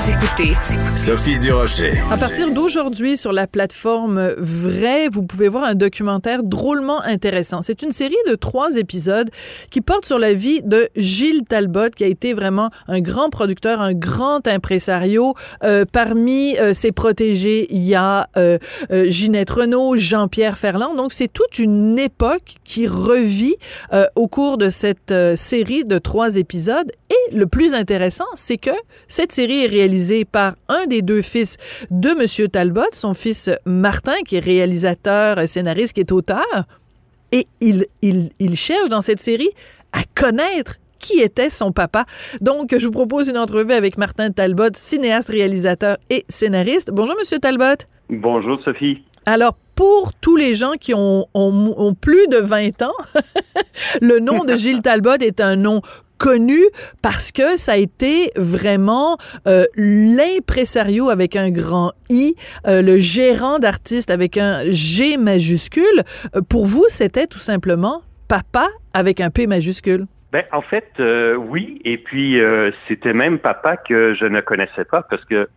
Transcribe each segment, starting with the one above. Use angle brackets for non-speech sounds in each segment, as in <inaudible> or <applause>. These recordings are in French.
Vous écoutez Sophie Durocher. À partir d'aujourd'hui, sur la plateforme Vrai, vous pouvez voir un documentaire drôlement intéressant. C'est une série de trois épisodes qui porte sur la vie de Gilles Talbot, qui a été vraiment un grand producteur, un grand impresario. Euh, parmi euh, ses protégés, il y a euh, euh Ginette Renault, Jean-Pierre Ferland. Donc, c'est toute une époque qui revit euh, au cours de cette euh, série de trois épisodes. Et le plus intéressant, c'est que cette série est réalisé par un des deux fils de Monsieur Talbot, son fils Martin, qui est réalisateur, scénariste, qui est auteur. Et il, il, il cherche dans cette série à connaître qui était son papa. Donc, je vous propose une entrevue avec Martin Talbot, cinéaste, réalisateur et scénariste. Bonjour, Monsieur Talbot. Bonjour, Sophie. Alors, pour tous les gens qui ont, ont, ont plus de 20 ans, <laughs> le nom de Gilles Talbot est un nom connu parce que ça a été vraiment euh, l'impresario avec un grand I, euh, le gérant d'artistes avec un G majuscule. Euh, pour vous, c'était tout simplement papa avec un P majuscule. Ben, en fait, euh, oui. Et puis, c'était même papa que je ne connaissais pas parce que,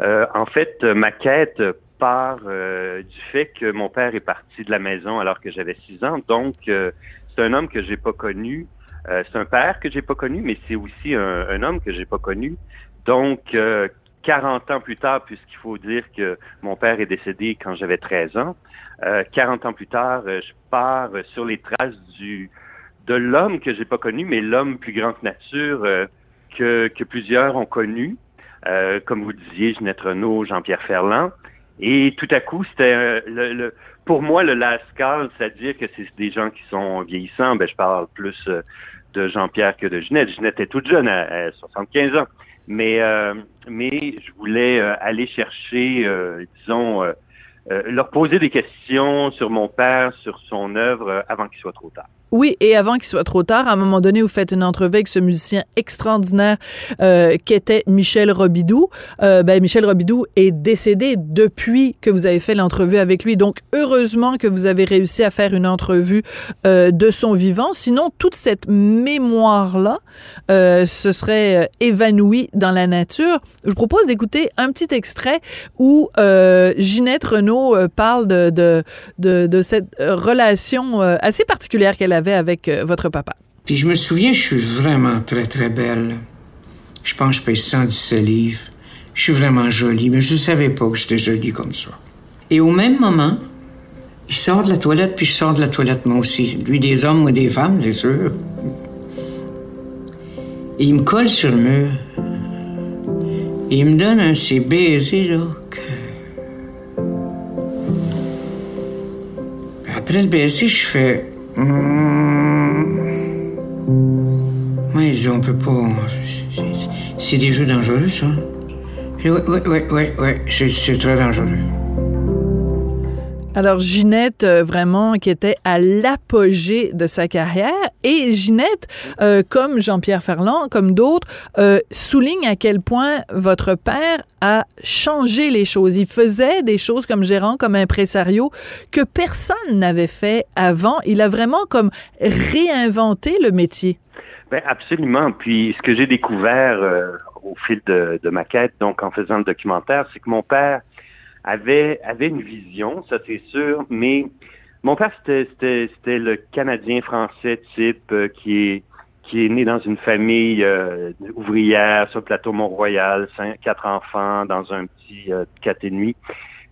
en fait, ma quête part du fait que mon père est parti de la maison alors que j'avais six ans. Donc, c'est un homme que j'ai pas connu. C'est un père que j'ai pas connu, mais c'est aussi un, homme que j'ai pas connu. Donc, 40 ans plus tard, puisqu'il faut dire que mon père est décédé quand j'avais 13 ans, 40 ans plus tard, je pars sur les traces de l'homme que j'ai pas connu, mais l'homme plus grand nature euh, que, que, plusieurs ont connu, euh, comme vous disiez, Ginette Renault, Jean-Pierre Ferland. Et tout à coup, c'était euh, le, le, pour moi le Lascal, c'est-à-dire que c'est des gens qui sont vieillissants. Ben, je parle plus euh, de Jean-Pierre que de Ginette. Ginette est toute jeune, à, à 75 ans. Mais, euh, mais je voulais aller chercher, disons, leur poser des questions sur mon père, sur son œuvre, avant qu'il soit trop tard. Oui, et avant qu'il soit trop tard, à un moment donné, vous faites une entrevue avec ce musicien extraordinaire euh, qu'était Michel Robidoux. Euh, ben, Michel Robidoux est décédé depuis que vous avez fait l'entrevue avec lui. Donc, heureusement que vous avez réussi à faire une entrevue euh, de son vivant. Sinon, toute cette mémoire-là euh, se serait euh, évanouie dans la nature. Je vous propose d'écouter un petit extrait où euh, Ginette Renault parle de, de, de, de cette relation assez particulière qu'elle avait avec euh, votre papa. Puis je me souviens, je suis vraiment très, très belle. Je pense que je paye 117 livres. Je suis vraiment jolie, mais je ne savais pas que j'étais jolie comme ça. Et au même moment, il sort de la toilette, puis je sors de la toilette moi aussi. Lui des hommes, moi des femmes, c'est sûr. Et il me colle sur le mur. Et il me donne un de ces baisers, là, que... Après le baiser, je fais... Mmh. Oui, on peut pas. C'est des jeux dangereux, ça. Oui, oui, oui, oui, oui. c'est très dangereux. Alors, Ginette, euh, vraiment, qui était à l'apogée de sa carrière. Et Ginette, euh, comme Jean-Pierre Ferland, comme d'autres, euh, souligne à quel point votre père a changé les choses. Il faisait des choses comme gérant, comme impresario, que personne n'avait fait avant. Il a vraiment comme réinventé le métier. Ben absolument. Puis, ce que j'ai découvert euh, au fil de, de ma quête, donc en faisant le documentaire, c'est que mon père avait, avait une vision, ça c'est sûr, mais mon père, c'était le Canadien français type euh, qui est qui est né dans une famille euh, ouvrière sur le plateau Mont-Royal, quatre enfants dans un petit euh, quatre et demi.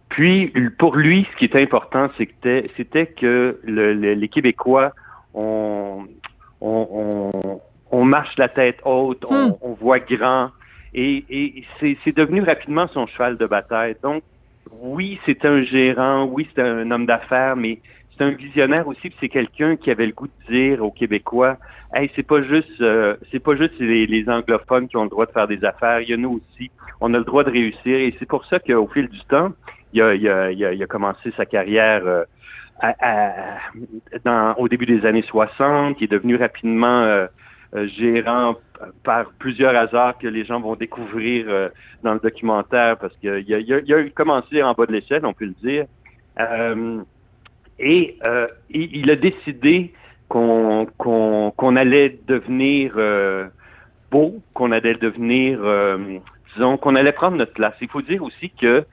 Puis, pour lui, ce qui était important, c'était c'était que le, le, les Québécois ont, on, on, marche la tête haute, on, Hmm. on voit grand, et, et c'est c'est devenu rapidement son cheval de bataille. Donc, oui, c'est un gérant, oui, c'est un homme d'affaires, mais c'est un visionnaire aussi, puis c'est quelqu'un qui avait le goût de dire aux Québécois, hey, c'est pas juste, euh, c'est pas juste les, les anglophones qui ont le droit de faire des affaires, il y a nous aussi, on a le droit de réussir, et c'est pour ça qu'au fil du temps, il a, il a, il a, il a commencé sa carrière euh, à- à- dans, au début des années 60, il est devenu rapidement euh, gérant par plusieurs hasards que les gens vont découvrir euh, dans le documentaire parce qu'il a, a, a commencé en bas de l'échelle, on peut le dire. Euh, et euh, il, il a décidé qu'on allait devenir euh, beau, qu'on allait devenir, euh, disons, qu'on allait prendre notre place. Il faut dire aussi que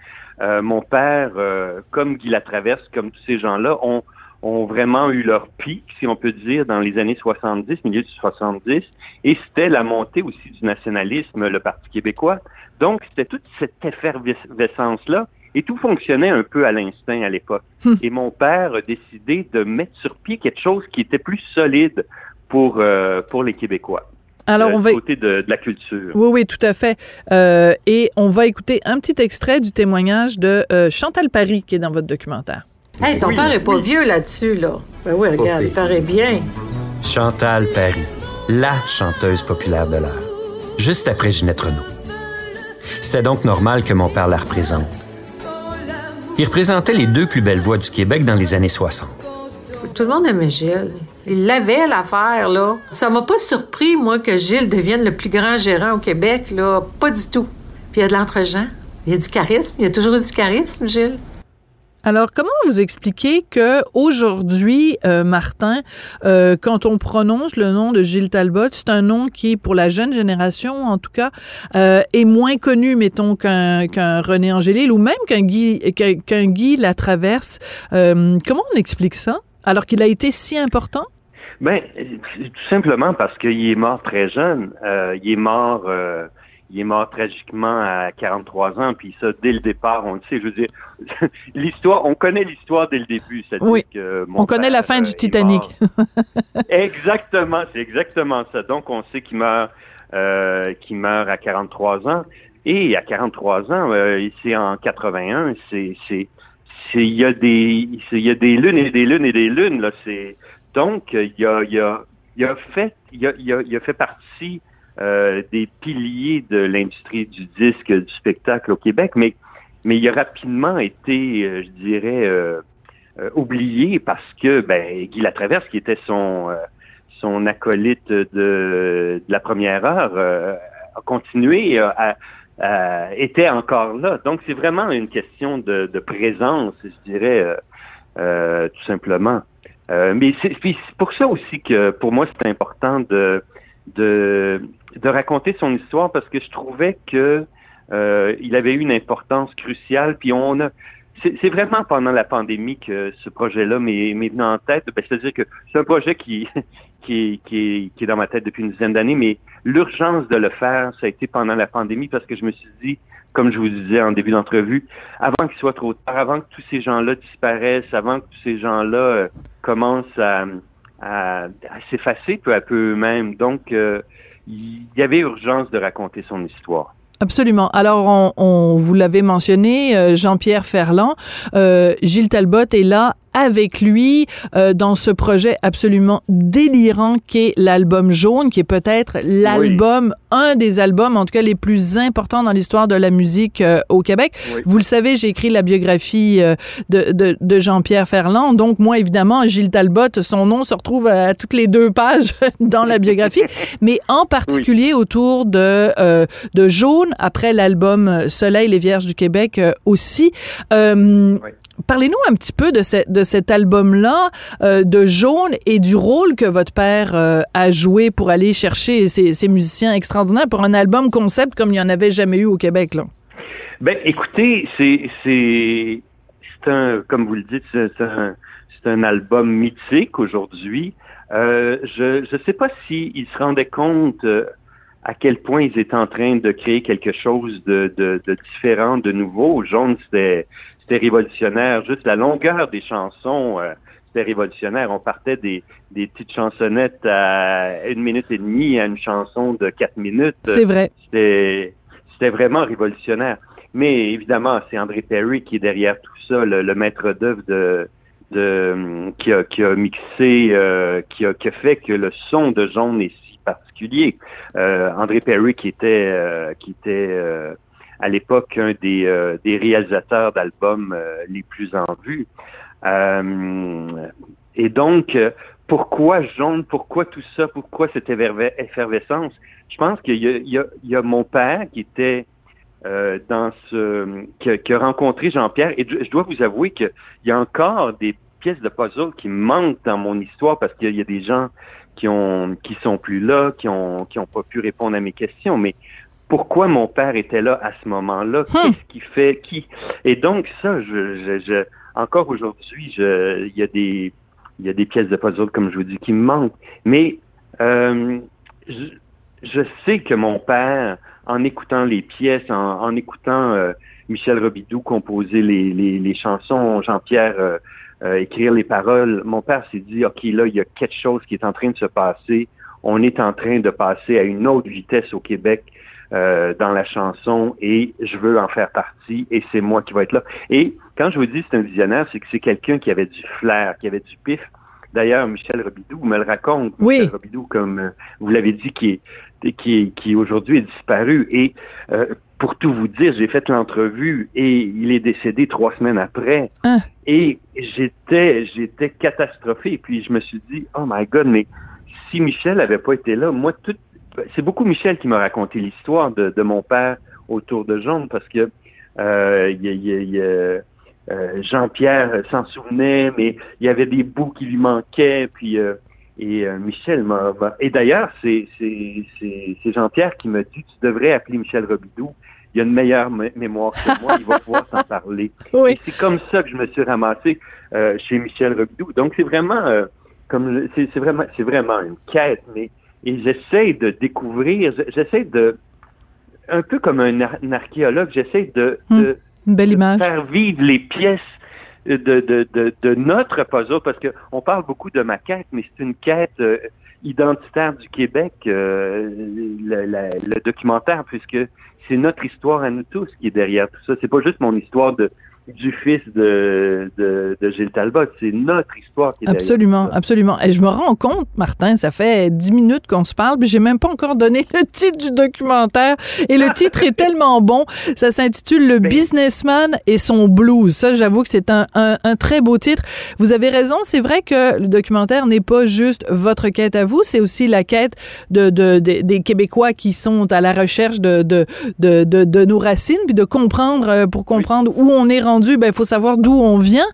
euh, mon père, euh, comme Guy Latraverse, comme tous ces gens-là, ont, ont vraiment eu leur pic, si on peut dire, dans les années 70, milieu du 70, et c'était la montée aussi du nationalisme, le Parti québécois. Donc, c'était toute cette effervescence-là, et tout fonctionnait un peu à l'instinct à l'époque. Et mon père a décidé de mettre sur pied quelque chose qui était plus solide pour, euh, pour les Québécois. Alors, euh, on va... côté de, de la culture. Oui, oui, tout à fait. Euh, et on va écouter un petit extrait du témoignage de euh, Chantal Paris qui est dans votre documentaire. Hey, ton père est pas vieux là-dessus, là. Ben oui, regarde, il paraît bien. Chantal Paris, la chanteuse populaire de l'heure, juste après Ginette Renault. C'était donc normal que mon père la représente. Il représentait les deux plus belles voix du Québec dans les années 60. Tout le monde aimait Gilles. Il l'avait, l'affaire, là. Ça m'a pas surpris, moi, que Gilles devienne le plus grand gérant au Québec, là. Pas du tout. Puis il y a de l'entre-gens. Il y a du charisme. Il y a toujours eu du charisme, Gilles. Alors, comment vous expliquez que aujourd'hui, euh, Martin, euh, quand on prononce le nom de Gilles Talbot, c'est un nom qui, pour la jeune génération, en tout cas, euh, est moins connu, mettons, qu'un René Angélil ou même qu'un Guy, qu'un qu'un Guy comment on explique ça, alors qu'il a été si important? Ben, tout simplement parce qu'il est mort très jeune. Il est mort, il est mort tragiquement à 43 ans. Puis ça, dès le départ, on le sait. Je veux dire, <laughs> l'histoire, on connaît l'histoire dès le début. c'est-à-dire Oui. que mon On connaît la fin euh, du est Titanic. exactement, c'est exactement ça. Donc on sait qu'il meurt, euh, qu'il meurt à 43 ans. Et à 43 ans, euh, c'est en 81. C'est, il y a des, il y a des lunes et des lunes et des lunes là. C'est donc euh, il y a, il y a, il a fait, il a, il a, il a fait partie euh, des piliers de l'industrie du disque, du spectacle au Québec, mais mais il a rapidement été, euh, je dirais, euh, euh, oublié parce que ben, Guy Latraverse, qui était son son acolyte de, la première heure, a continué à, était encore là. Donc c'est vraiment une question de, de présence, je dirais, tout simplement. Mais c'est pour ça aussi que pour moi c'est important de, de de raconter son histoire parce que je trouvais que euh, il avait eu une importance cruciale. Puis on a c'est vraiment pendant la pandémie que ce projet-là m'est venu en tête. Ben, C'est-à-dire que c'est un projet qui, <laughs> qui, qui est dans ma tête depuis une dizaine d'années, mais l'urgence de le faire, ça a été pendant la pandémie parce que je me suis dit, comme je vous disais en début d'entrevue, avant qu'il soit trop tard, avant que tous ces gens-là disparaissent, avant que tous ces gens-là euh, commencent à, à, à s'effacer peu à peu eux-mêmes. Donc, euh, il y avait urgence de raconter son histoire. Absolument. Alors, on, on vous l'avez mentionné, euh, Jean-Pierre Ferland, euh, Gilles Talbot est là avec lui euh, dans ce projet absolument délirant qu'est l'album jaune, qui est peut-être l'album, un des albums, en tout cas les plus importants dans l'histoire de la musique euh, au Québec. Oui. Vous le savez, j'ai écrit la biographie euh, de, de, de Jean-Pierre Ferland. Donc, moi, évidemment, Gilles Talbot, son nom se retrouve à toutes les deux pages <laughs> dans la biographie, <laughs> mais en particulier autour de, euh, de Jaune, après l'album Soleil, les Vierges du Québec euh, aussi. Parlez-nous un petit peu de, ce- de cet album-là, euh, de Jaune, et du rôle que votre père euh, a joué pour aller chercher ces, musiciens extraordinaires pour un album concept comme il n'y en avait jamais eu au Québec. Là? Ben, écoutez, c'est un, comme vous le dites, c'est un, un album mythique aujourd'hui. Euh, je je sais pas s'ils se rendaient compte à quel point ils étaient en train de créer quelque chose de, de, de différent, de nouveau. Jaune, c'était révolutionnaire. Juste la longueur des chansons, euh, c'était révolutionnaire. On partait des, des petites chansonnettes à une minute et demie à une chanson de quatre minutes. C'est vrai. C'était, vraiment révolutionnaire. Mais évidemment, c'est André Perry qui est derrière tout ça, le, le maître d'œuvre de, de qui a, qui a mixé, euh, qui, a, qui a fait que le son de Jaune est particulier. Euh, André Perry qui était euh, qui était euh, à l'époque un des, euh, des réalisateurs d'albums euh, les plus en vue. et donc, pourquoi Jaune, pourquoi tout ça, pourquoi cette effervescence? Je pense qu'il y y, y a mon père qui était euh, dans ce qui a, qui a rencontré Jean-Pierre. Et je, dois vous avouer qu'il y a encore des pièces de puzzle qui manquent dans mon histoire parce qu'il y a des gens qui ont qui sont plus là, qui ont qui ont pas pu répondre à mes questions. Mais pourquoi mon père était là à ce moment-là? Hmm. Qu'est-ce qui fait qui? Et donc ça, je, je, je encore aujourd'hui, je, il y a des il y a des pièces de puzzle comme je vous dis qui me manquent. Mais euh, je, je sais que mon père en écoutant les pièces, en, en écoutant euh, Michel Robidoux composer les, les, les chansons, Jean-Pierre euh, euh, écrire les paroles, mon père s'est dit, OK, là, il y a quelque chose qui est en train de se passer. On est en train de passer à une autre vitesse au Québec euh, dans la chanson et je veux en faire partie et c'est moi qui vais être là. Et quand je vous dis c'est un visionnaire, c'est que c'est quelqu'un qui avait du flair, qui avait du pif. D'ailleurs, Michel Robidoux me le raconte. Oui. Michel Robidoux, comme euh, vous l'avez dit, qui est qui, qui aujourd'hui est disparu. Et euh, pour tout vous dire, j'ai fait l'entrevue et il est décédé trois semaines après. Hein? Et j'étais j'étais catastrophé. Et puis je me suis dit, oh my God, mais si Michel avait pas été là, moi, tout, c'est beaucoup Michel qui m'a raconté l'histoire de, de, mon père autour de Jaune parce que euh, y a, il y a, euh, Jean-Pierre s'en souvenait, mais il y avait des bouts qui lui manquaient. Puis euh, et euh, Michel m'a. Et d'ailleurs, c'est Jean-Pierre qui m'a dit Tu devrais appeler Michel Robidoux. Il a une meilleure mémoire que moi, il va pouvoir t'en parler. <laughs> Oui. Et c'est comme ça que je me suis ramassé euh, chez Michel Robidoux. Donc c'est vraiment euh, comme c'est vraiment c'est vraiment une quête, mais et j'essaie de découvrir, j'essaie de un peu comme un, ar un archéologue, j'essaie de, de, une belle image. de faire vivre les pièces de, de, de, de, notre puzzle, parce que on parle beaucoup de ma quête, mais c'est une quête euh, identitaire du Québec, euh, le, le, le, documentaire, puisque c'est notre histoire à nous tous qui est derrière tout ça. C'est pas juste mon histoire de du fils de, de, de Gilles Talbot. C'est notre histoire qui est Absolument, absolument. Et je me rends compte, Martin, ça fait dix minutes qu'on se parle, puis j'ai même pas encore donné <laughs> le titre du documentaire. Et le <laughs> titre est tellement bon. Ça s'intitule Le businessman et son blues. Ça, j'avoue que c'est un, un, un, très beau titre. Vous avez raison. C'est vrai que le documentaire n'est pas juste votre quête à vous, c'est aussi la quête de, de, de, des Québécois qui sont à la recherche de, de, de, de, nos racines, puis de comprendre, euh, pour comprendre oui. où on est rendu il ben, faut savoir d'où on vient.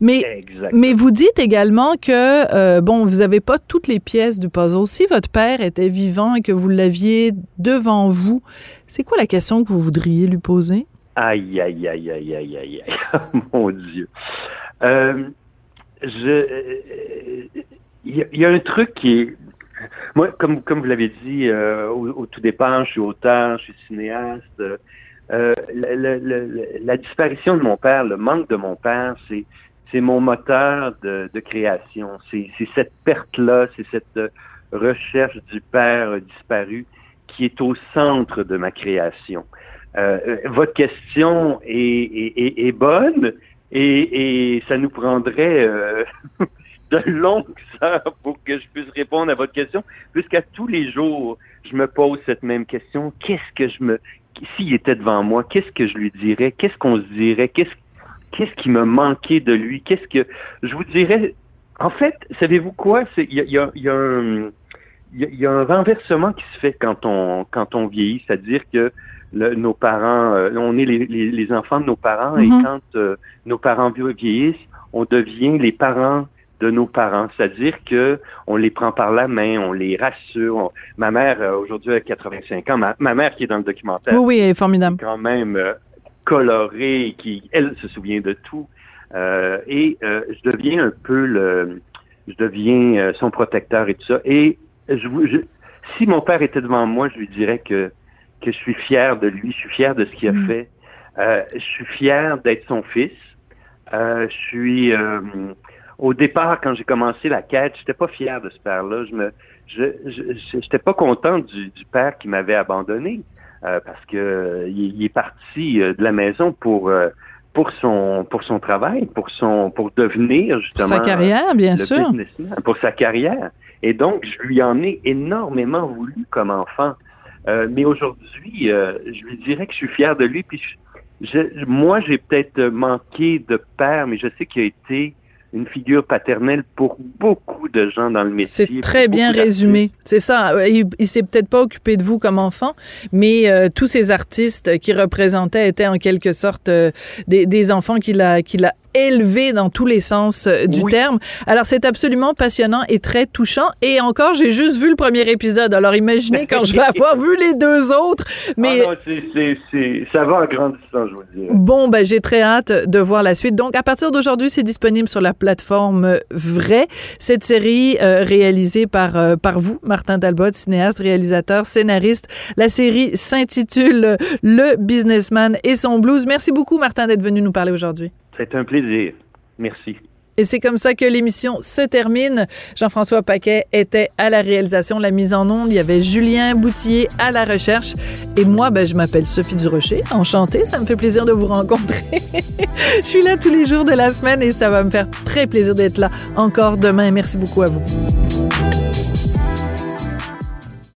Mais, mais vous dites également que, euh, bon, vous n'avez pas toutes les pièces du puzzle. Si votre père était vivant et que vous l'aviez devant vous, c'est quoi la question que vous voudriez lui poser? Aïe, aïe, aïe, aïe, aïe, aïe, aïe. <laughs> Mon Dieu. Euh, je. Il y, y, a un truc qui est. Moi, comme, comme vous l'avez dit euh, au, au, tout départ, je suis auteur, je suis cinéaste. Euh, la, la, la, disparition de mon père, le manque de mon père, c'est c'est mon moteur de, de création. C'est cette perte-là, c'est cette recherche du père disparu qui est au centre de ma création. Euh, votre question est, est, est bonne et, et, ça nous prendrait euh, <laughs> de longues heures pour que je puisse répondre à votre question, puisqu'à tous les jours, je me pose cette même question. Qu'est-ce que je me s'il était devant moi, qu'est-ce que je lui dirais? Qu'est-ce qu'on se dirait? Qu'est-ce qu'est-ce qui me manquait de lui? Qu'est-ce que je vous dirais? En fait, savez-vous quoi? Il y a, y, a, y, a un, y a un renversement qui se fait quand on quand on vieillit, c'est-à-dire que le, nos parents, euh, on est les, les, les, enfants de nos parents, mm -hmm. et quand euh, nos parents vieillissent, on devient les parents de nos parents, c'est-à-dire que on les prend par la main, on les rassure. On... Ma mère euh, aujourd'hui a 85 ans, ma, ma, mère qui est dans le documentaire, oui, oui, elle est formidable, quand même euh, colorée, qui elle se souvient de tout, euh, et je deviens un peu le, je deviens son protecteur et tout ça. Et je, je, si mon père était devant moi, je lui dirais que que je suis fier de lui, je suis fier de ce qu'il a Mm. mmh. fait, je suis fier d'être son fils, je suis au départ, quand j'ai commencé la quête, j'étais pas fier de ce père-là. Je me, je, j'étais pas content du, du père qui m'avait abandonné euh, parce que euh, il, est parti euh, de la maison pour pour son pour son travail, pour son pour devenir justement pour sa carrière, bien sûr, pour sa carrière. Et donc, je lui en ai énormément voulu comme enfant. mais aujourd'hui, je lui dirais que je suis fier de lui. Puis je, moi, j'ai peut-être manqué de père, mais je sais qu'il a été une figure paternelle pour beaucoup de gens dans le métier. C'est très bien résumé. C'est ça. Il, il s'est peut-être pas occupé de vous comme enfant, mais euh, tous ces artistes qui représentaient étaient en quelque sorte euh, des, des, enfants qu'il a, qu'il a élevé dans tous les sens euh, du terme. Alors, c'est absolument passionnant et très touchant. Et encore, j'ai juste vu le premier épisode. Alors, imaginez quand je vais <laughs> avoir vu les deux autres. Mais... Ah non, ça va en grandissant, je vous dis. Bon, ben, j'ai très hâte de voir la suite. Donc, à partir d'aujourd'hui, c'est disponible sur la plateforme Vrai. Cette série euh, réalisée par, euh, par vous, Martin Talbot, cinéaste, réalisateur, scénariste. La série s'intitule Le businessman et son blues. Merci beaucoup, Martin, d'être venu nous parler aujourd'hui. C'est un plaisir. Merci. Et c'est comme ça que l'émission se termine. Jean-François Paquet était à la réalisation, la mise en onde. Il y avait Julien Boutier à la recherche. Et moi, ben, je m'appelle Sophie Durocher. Enchantée. Ça me fait plaisir de vous rencontrer. <laughs> je suis là tous les jours de la semaine et ça va me faire très plaisir d'être là encore demain. Merci beaucoup à vous.